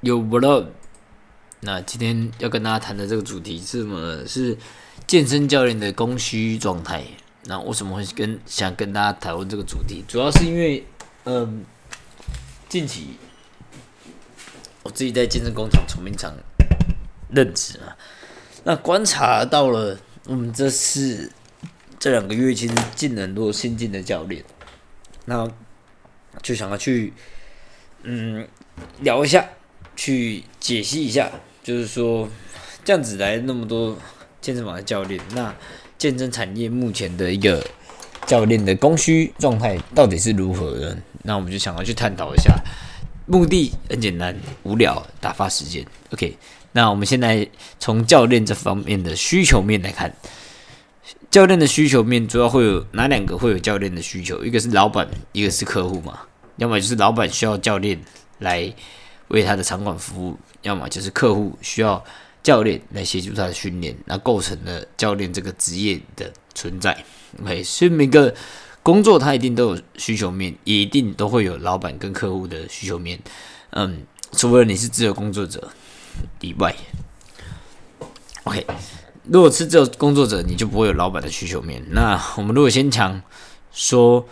有不了。那今天要跟大家谈的这个主题是什么？是健身教练的供需状态。那为什么会跟想跟大家讨论这个主题？主要是因为，嗯，近期我自己在健身工厂、崇明厂任职啊，那观察到了，我们这次这两个月其实进了很多新进的教练，那就想要去，嗯，聊一下，去解析一下。就是说，这样子来那么多健身房的教练，那健身产业目前的一个教练的供需状态到底是如何的？那我们就想要去探讨一下。目的很简单，无聊打发时间。OK，那我们现在从教练这方面的需求面来看，教练的需求面主要会有哪两个会有教练的需求？一个是老板，一个是客户嘛。要么就是老板需要教练来。为他的场馆服务，要么就是客户需要教练来协助他的训练，那构成了教练这个职业的存在。OK，所以每个工作他一定都有需求面，也一定都会有老板跟客户的需求面。嗯，除了你是自由工作者以外，OK，如果是自由工作者，你就不会有老板的需求面。那我们如果先讲说。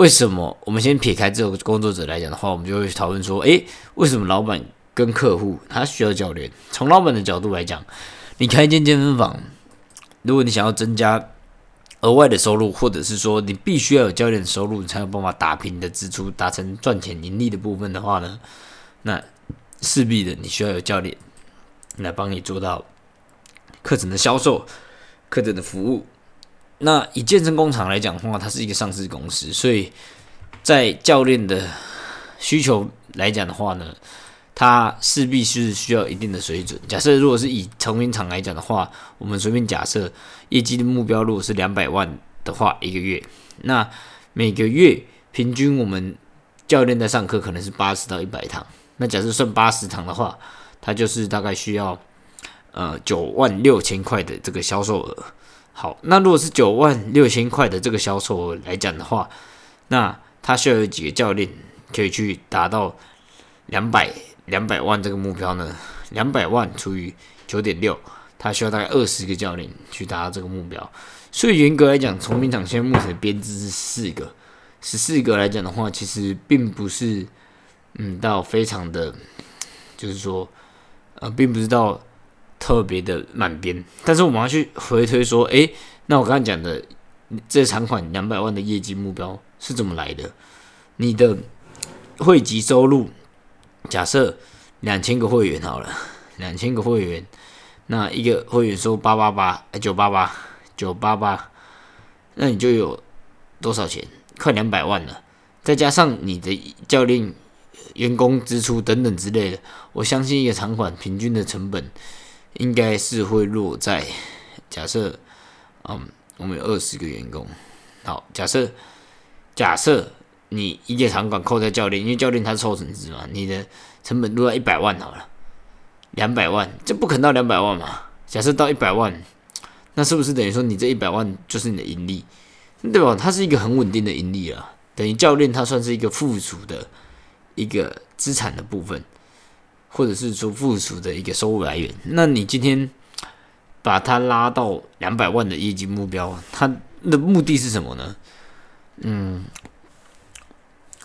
为什么？我们先撇开这个工作者来讲的话，我们就会讨论说：诶，为什么老板跟客户他需要教练？从老板的角度来讲，你开一间健身房，如果你想要增加额外的收入，或者是说你必须要有教练的收入，你才有办法打平你的支出，达成赚钱盈利的部分的话呢，那势必的你需要有教练来帮你做到课程的销售、课程的服务。那以健身工厂来讲的话，它是一个上市公司，所以在教练的需求来讲的话呢，它势必是需要一定的水准。假设如果是以成名厂来讲的话，我们随便假设业绩的目标如果是两百万的话，一个月，那每个月平均我们教练在上课可能是八十到一百堂。那假设算八十堂的话，它就是大概需要呃九万六千块的这个销售额。好，那如果是九万六千块的这个销售额来讲的话，那他需要有几个教练可以去达到两百两百万这个目标呢？两百万除以九点六，他需要大概二十个教练去达到这个目标。所以严格来讲，崇明场现在目前的编制是四个，十四个来讲的话，其实并不是嗯到非常的，就是说呃，并不是到。特别的满编，但是我们要去回推说，诶，那我刚才讲的这场款两百万的业绩目标是怎么来的？你的会籍收入，假设两千个会员好了，两千个会员，那一个会员收八八八，九八八，九八八，那你就有多少钱？快两百万了，再加上你的教练、员工支出等等之类的，我相信一个场馆平均的成本。应该是会落在假设，嗯，我们有二十个员工，好，假设假设你一个场馆扣在教练，因为教练他是抽成制嘛，你的成本落在一百万好了，两百万这不可能到两百万嘛？假设到一百万，那是不是等于说你这一百万就是你的盈利，对吧？它是一个很稳定的盈利啊，等于教练他算是一个附属的一个资产的部分。或者是说附属的一个收入来源，那你今天把它拉到两百万的业绩目标，它的目的是什么呢？嗯，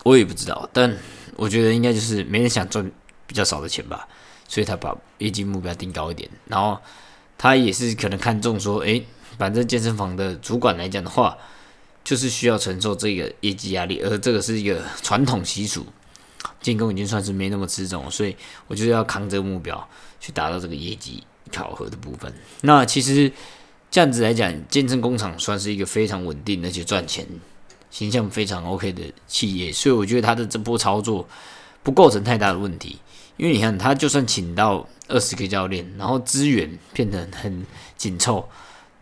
我也不知道，但我觉得应该就是没人想赚比较少的钱吧，所以他把业绩目标定高一点，然后他也是可能看中说，诶，反正健身房的主管来讲的话，就是需要承受这个业绩压力，而这个是一个传统习俗。进攻已经算是没那么吃重，所以我就要扛这个目标去达到这个业绩考核的部分。那其实这样子来讲，健身工厂算是一个非常稳定而且赚钱、形象非常 OK 的企业，所以我觉得他的这波操作不构成太大的问题。因为你看，他就算请到二十个教练，然后资源变得很紧凑，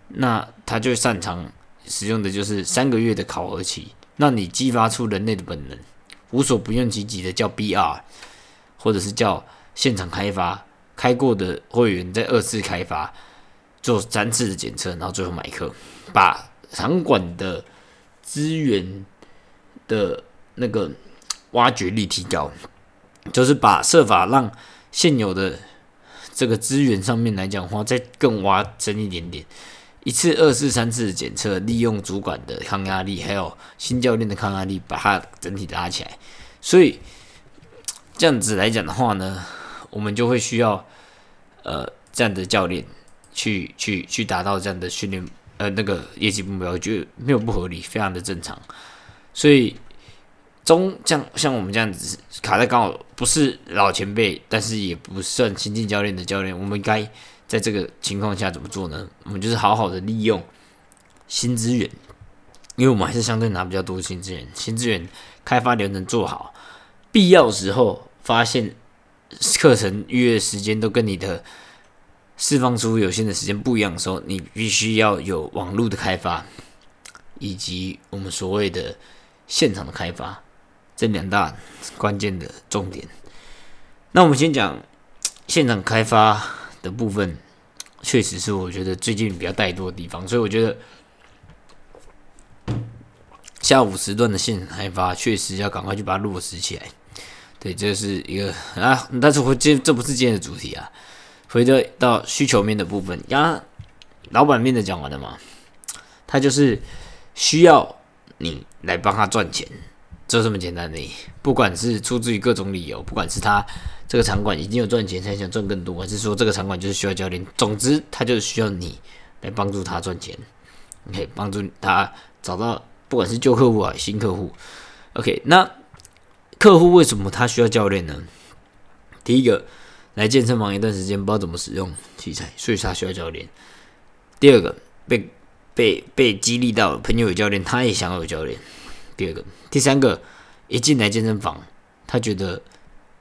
那他就擅长使用的就是三个月的考核期，让你激发出人类的本能。无所不用其极的叫 BR，或者是叫现场开发，开过的会员在二次开发，做三次的检测，然后最后买课，把场馆的资源的那个挖掘力提高，就是把设法让现有的这个资源上面来讲的话，再更挖深一点点，一次、二次、三次检测，利用主管的抗压力，还有新教练的抗压力，把它整体拉起来。所以这样子来讲的话呢，我们就会需要呃这样的教练去去去达到这样的训练呃那个业绩目标，就没有不合理，非常的正常。所以。中像像我们这样子卡在刚好不是老前辈，但是也不算新进教练的教练，我们该在这个情况下怎么做呢？我们就是好好的利用新资源，因为我们还是相对拿比较多新资源，新资源开发流程做好，必要时候发现课程预约时间都跟你的释放出有限的时间不一样的时候，你必须要有网络的开发，以及我们所谓的现场的开发。这两大关键的重点，那我们先讲现场开发的部分，确实是我觉得最近比较怠惰的地方，所以我觉得下午时段的线开发确实要赶快去把它落实起来。对，这是一个啊，但是我今这不是今天的主题啊，回到到需求面的部分，刚老板面的讲完了嘛，他就是需要你来帮他赚钱。就这么简单的，不管是出自于各种理由，不管是他这个场馆已经有赚钱，才想赚更多，还是说这个场馆就是需要教练，总之他就是需要你来帮助他赚钱，OK，帮助他找到不管是旧客户啊、新客户，OK，那客户为什么他需要教练呢？第一个来健身房一段时间不知道怎么使用器材，所以他需要教练。第二个被被被激励到朋友有教练，他也想要有教练。第二个，第三个，一进来健身房，他觉得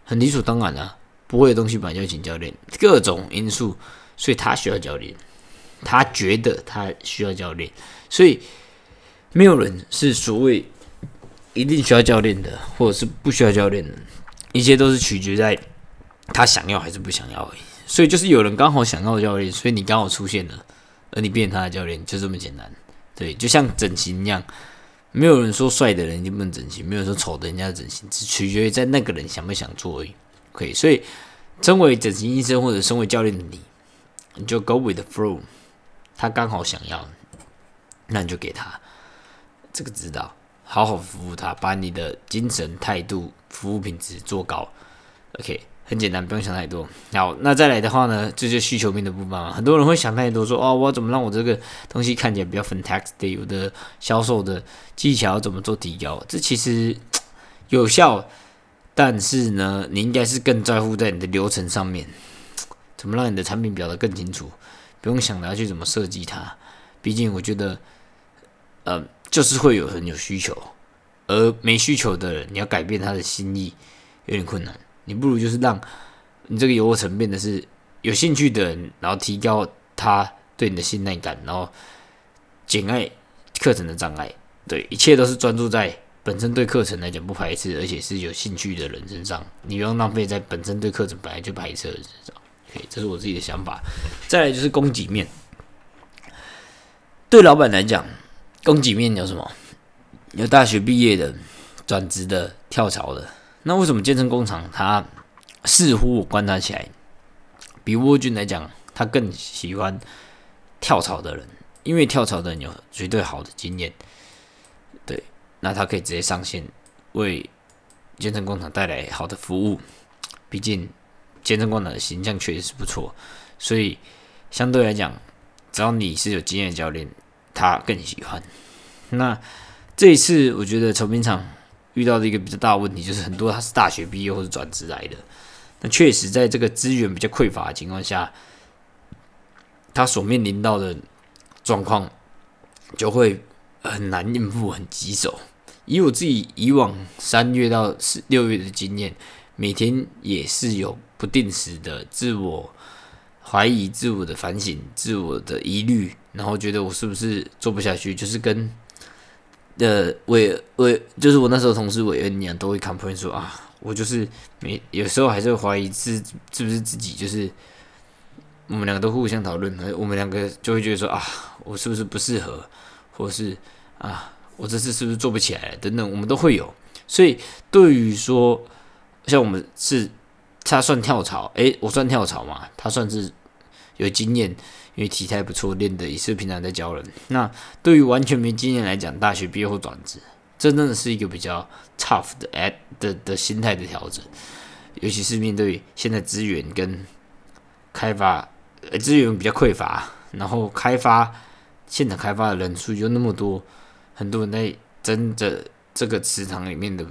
很理所当然啊，不会的东西本来就请教练，各种因素，所以他需要教练，他觉得他需要教练，所以没有人是所谓一定需要教练的，或者是不需要教练的，一切都是取决在他想要还是不想要而已。所以就是有人刚好想要教练，所以你刚好出现了，而你变成他的教练，就这么简单。对，就像整形一样。没有人说帅的人一定不能整形，没有说丑的人家整形，只取决于在那个人想不想做而已。可以，所以身为整形医生或者身为教练的你，你就 go with the flow，他刚好想要，那你就给他这个指导，好好服务他，把你的精神态度、服务品质做高。OK。很简单，不用想太多。好，那再来的话呢，这就需求面的部分嘛。很多人会想太多，说哦，我怎么让我这个东西看起来比较 fantastic？我的销售的技巧怎么做提高？这其实 有效，但是呢，你应该是更在乎在你的流程上面，怎么让你的产品表达更清楚？不用想着要去怎么设计它。毕竟我觉得，呃，就是会有人有需求，而没需求的人，你要改变他的心意，有点困难。你不如就是让你这个游程变得是有兴趣的人，然后提高他对你的信赖感，然后减爱课程的障碍。对，一切都是专注在本身对课程来讲不排斥，而且是有兴趣的人身上。你不用浪费在本身对课程本来就排斥的人身上。OK，这是我自己的想法。再来就是供给面，对老板来讲，供给面有什么？有大学毕业的、转职的、跳槽的。那为什么健身工厂它似乎我观察起来，比沃俊来讲，他更喜欢跳槽的人，因为跳槽的人有绝对好的经验，对，那他可以直接上线为健身工厂带来好的服务。毕竟健身工厂的形象确实是不错，所以相对来讲，只要你是有经验的教练，他更喜欢。那这一次，我觉得筹兵场。遇到的一个比较大的问题，就是很多他是大学毕业或者转职来的，那确实在这个资源比较匮乏的情况下，他所面临到的状况就会很难应付，很棘手。以我自己以往三月到四六月的经验，每天也是有不定时的自我怀疑、自我的反省、自我的疑虑，然后觉得我是不是做不下去，就是跟。的伟伟就是我那时候同事伟恩一样，都会 complain 说啊，我就是没有时候还是会怀疑是是不是自己，就是我们两个都互相讨论，我们两个就会觉得说啊，我是不是不适合，或是啊，我这次是不是做不起来等等，我们都会有。所以对于说像我们是他算跳槽，诶，我算跳槽嘛？他算是有经验，因为体态不错，练的也是平常在教人。那对于完全没经验来讲，大学毕业后转职，这真的是一个比较 tough 的诶的的心态的调整，尤其是面对现在资源跟开发，呃，资源比较匮乏，然后开发现场开发的人数又那么多，很多人在争着。这个池塘里面的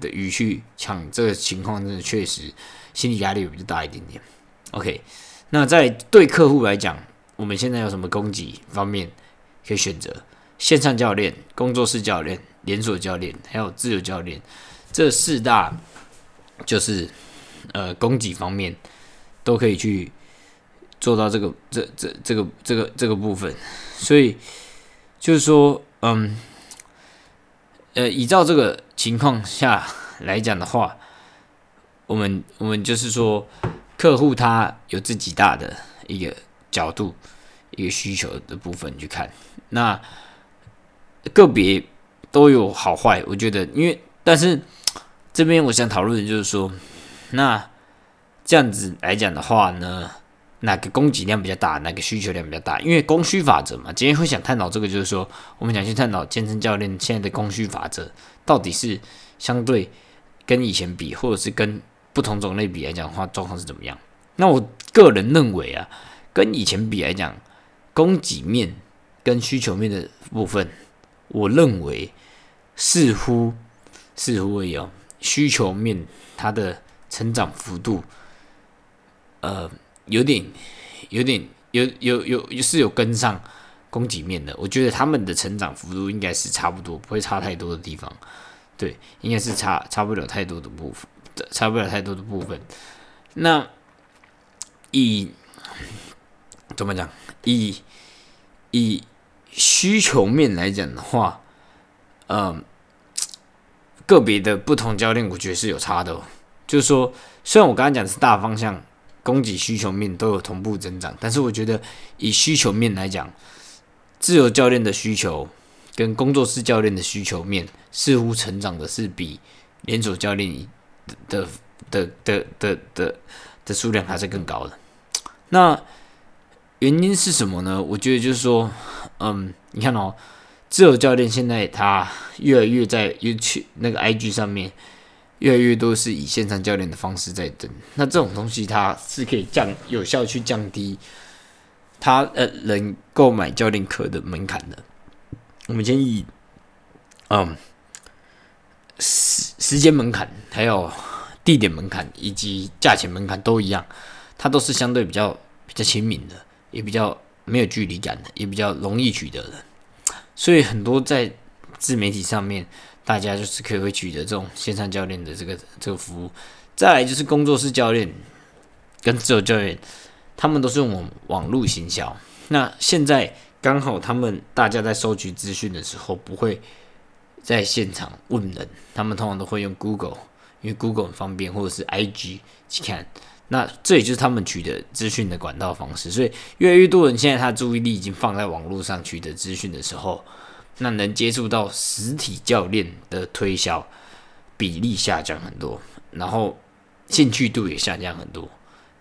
的鱼去抢，这个情况真的确实心理压力比较大一点点。OK，那在对客户来讲，我们现在有什么供给方面可以选择？线上教练、工作室教练、连锁教练，还有自由教练，这四大就是呃供给方面都可以去做到这个这这这个这个这个部分。所以就是说，嗯。呃，依照这个情况下来讲的话，我们我们就是说，客户他有自己大的一个角度、一个需求的部分去看，那个别都有好坏。我觉得，因为但是这边我想讨论的就是说，那这样子来讲的话呢？哪个供给量比较大，哪个需求量比较大？因为供需法则嘛，今天会想探讨这个，就是说，我们想去探讨健身教练现在的供需法则到底是相对跟以前比，或者是跟不同种类比来讲的话，状况是怎么样？那我个人认为啊，跟以前比来讲，供给面跟需求面的部分，我认为似乎似乎会有需求面它的成长幅度，呃。有点，有点，有有有是有跟上供给面的。我觉得他们的成长幅度应该是差不多，不会差太多的地方。对，应该是差差不了太多的部分，差不了太多的部分。那以怎么讲？以以需求面来讲的话，嗯，个别的不同教练，我觉得是有差的。就是说，虽然我刚刚讲的是大方向。供给需求面都有同步增长，但是我觉得以需求面来讲，自由教练的需求跟工作室教练的需求面似乎成长的是比连锁教练的的的的的的数量还是更高的。那原因是什么呢？我觉得就是说，嗯，你看哦，自由教练现在他越来越在 YouTube 那个 IG 上面。越来越多是以线上教练的方式在登，那这种东西它是可以降有效去降低他呃人购买教练课的门槛的。我们建议，嗯，时时间门槛、还有地点门槛以及价钱门槛都一样，它都是相对比较比较亲民的，也比较没有距离感的，也比较容易取得的。所以很多在自媒体上面。大家就是可以会取得这种线上教练的这个这个服务，再来就是工作室教练跟自由教练，他们都是用网网络行销。那现在刚好他们大家在收集资讯的时候，不会在现场问人，他们通常都会用 Google，因为 Google 很方便，或者是 IG 去看。那这也就是他们取得资讯的管道方式。所以越来越多人现在他注意力已经放在网络上取得资讯的时候。那能接触到实体教练的推销比例下降很多，然后兴趣度也下降很多。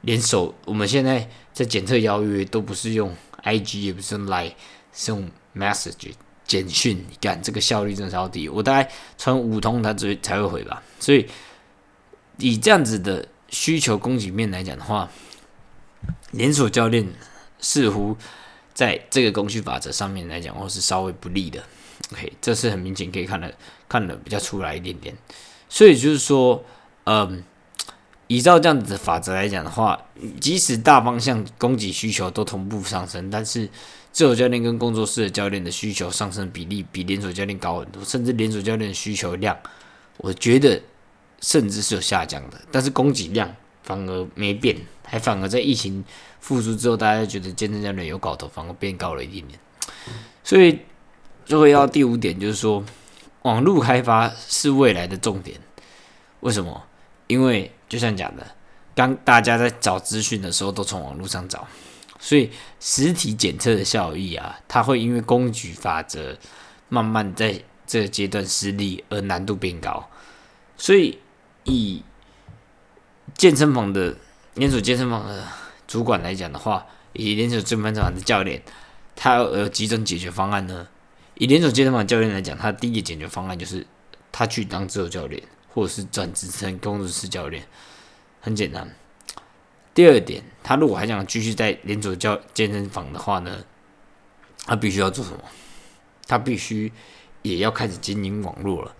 连手我们现在在检测邀约都不是用 IG，也不是用 Line，是用 Message 简讯。你看这个效率真的超低，我大概传五通他才才会回吧。所以以这样子的需求供给面来讲的话，连锁教练似乎。在这个供需法则上面来讲，或是稍微不利的，OK，这是很明显可以看得看得比较出来一点点。所以就是说，嗯，依照这样子的法则来讲的话，即使大方向供给需求都同步上升，但是自由教练跟工作室的教练的需求上升比例比连锁教练高很多，甚至连锁教练的需求量，我觉得甚至是有下降的，但是供给量反而没变，还反而在疫情。复苏之后，大家觉得健身教练有搞头，反而变高了一点点。所以，就会要第五点，就是说，网络开发是未来的重点。为什么？因为就像讲的，当大家在找资讯的时候，都从网络上找，所以实体检测的效益啊，它会因为工具法则慢慢在这个阶段失利，而难度变高。所以，以健身房的连锁健身房的主管来讲的话，以连锁健身房的教练，他有几种解决方案呢？以连锁健身房教练来讲，他第一个解决方案就是他去当自由教练，或者是转职成工作室教练，很简单。第二点，他如果还想继续在连锁教健身房的话呢，他必须要做什么？他必须也要开始经营网络了。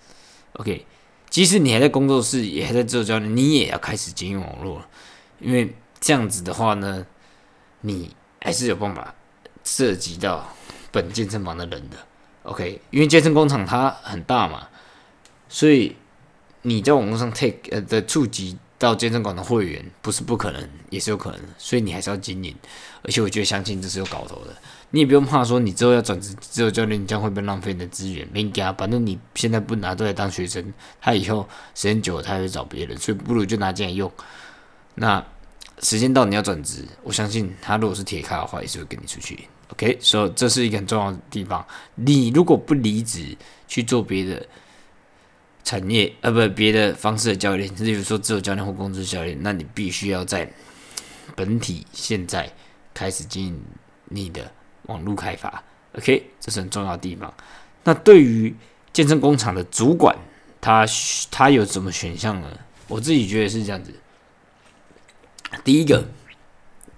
OK，即使你还在工作室，也还在做教练，你也要开始经营网络了。因为这样子的话呢，你还是有办法涉及到本健身房的人的。OK，因为健身工厂它很大嘛，所以你在网络上 take 呃的触及。到健身馆的会员不是不可能，也是有可能，所以你还是要经营。而且我觉得相信这是有搞头的，你也不用怕说你之后要转职自由教练，你将会被浪费你的资源。没给他，反正你现在不拿都来当学生，他以后时间久了他会找别人，所以不如就拿进来用。那时间到你要转职，我相信他如果是铁卡的话，也是会跟你出去。OK，所以这是一个很重要的地方。你如果不离职去做别的。产业呃不别的方式的教练，例如说自由教练或工资教练，那你必须要在本体现在开始经营你的网络开发，OK，这是很重要的地方。那对于健身工厂的主管，他他有什么选项呢？我自己觉得是这样子。第一个，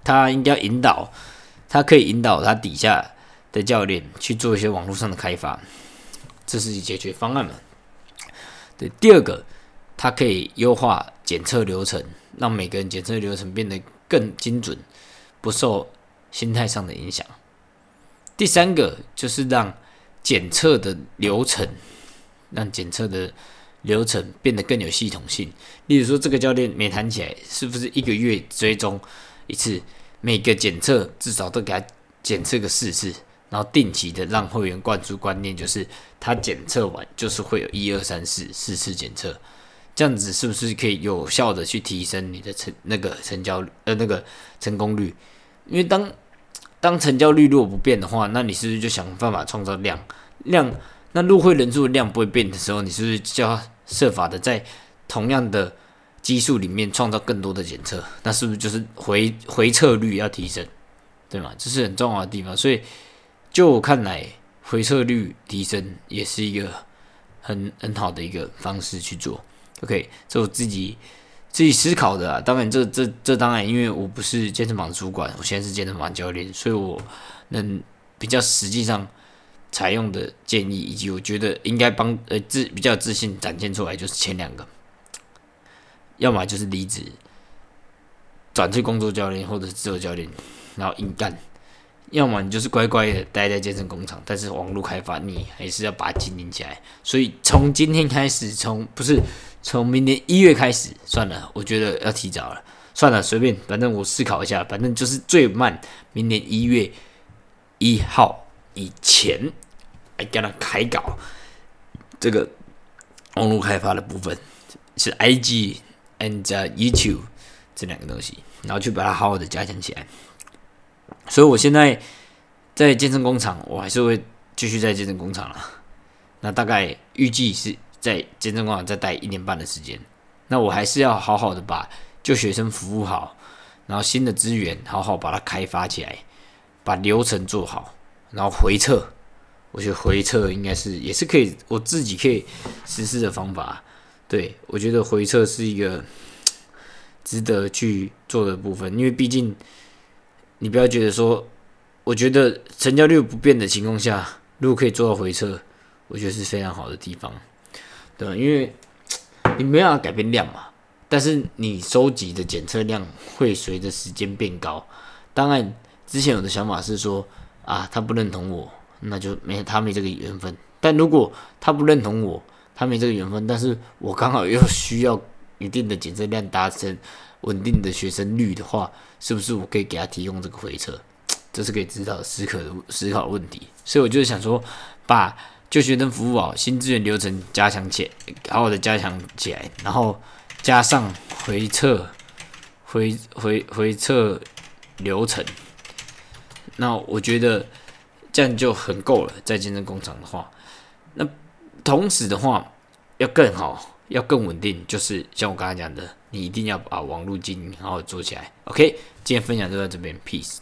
他应该引导，他可以引导他底下的教练去做一些网络上的开发，这是解决方案嘛？对，第二个，它可以优化检测流程，让每个人检测流程变得更精准，不受心态上的影响。第三个就是让检测的流程，让检测的流程变得更有系统性。例如说，这个教练每谈起来，是不是一个月追踪一次？每个检测至少都给他检测个四次。然后定期的让会员灌输观念，就是他检测完就是会有一二三四四次检测，这样子是不是可以有效的去提升你的成那个成交呃那个成功率？因为当当成交率如果不变的话，那你是不是就想办法创造量量？那入会人数量不会变的时候，你是不是就要设法的在同样的基数里面创造更多的检测？那是不是就是回回测率要提升？对吗？这是很重要的地方，所以。就我看来，回撤率提升也是一个很很好的一个方式去做。OK，这我自己自己思考的啊。当然，这这这当然，因为我不是健身房主管，我现在是健身房教练，所以我能比较实际上采用的建议，以及我觉得应该帮呃自比较自信展现出来，就是前两个，要么就是离职转去工作教练，或者是自由教练，然后硬干。要么你就是乖乖的待在健身工厂，但是网络开发你还是要把它经营起来。所以从今天开始，从不是从明年一月开始，算了，我觉得要提早了。算了，随便，反正我思考一下，反正就是最慢明年一月一号以前，来跟他开搞这个网络开发的部分，是 IG and YouTube 这两个东西，然后去把它好好的加强起来。所以，我现在在健身工厂，我还是会继续在健身工厂了。那大概预计是在健身工厂再待一年半的时间。那我还是要好好的把旧学生服务好，然后新的资源好好把它开发起来，把流程做好，然后回撤。我觉得回撤应该是也是可以，我自己可以实施的方法。对我觉得回撤是一个值得去做的部分，因为毕竟。你不要觉得说，我觉得成交率不变的情况下，如果可以做到回撤，我觉得是非常好的地方，对？因为你没办法改变量嘛，但是你收集的检测量会随着时间变高。当然，之前有的想法是说，啊，他不认同我，那就没他没这个缘分。但如果他不认同我，他没这个缘分，但是我刚好又需要一定的检测量达成。稳定的学生率的话，是不是我可以给他提供这个回撤？这是可以知道思考思考问题。所以我就是想说，把旧学生服务好，新资源流程加强起来，好好的加强起来，然后加上回撤回回回撤流程，那我觉得这样就很够了。在健身工厂的话，那同时的话要更好，要更稳定，就是像我刚才讲的，你一定要把网络经营好好做起来。OK，今天分享就到这边，Peace。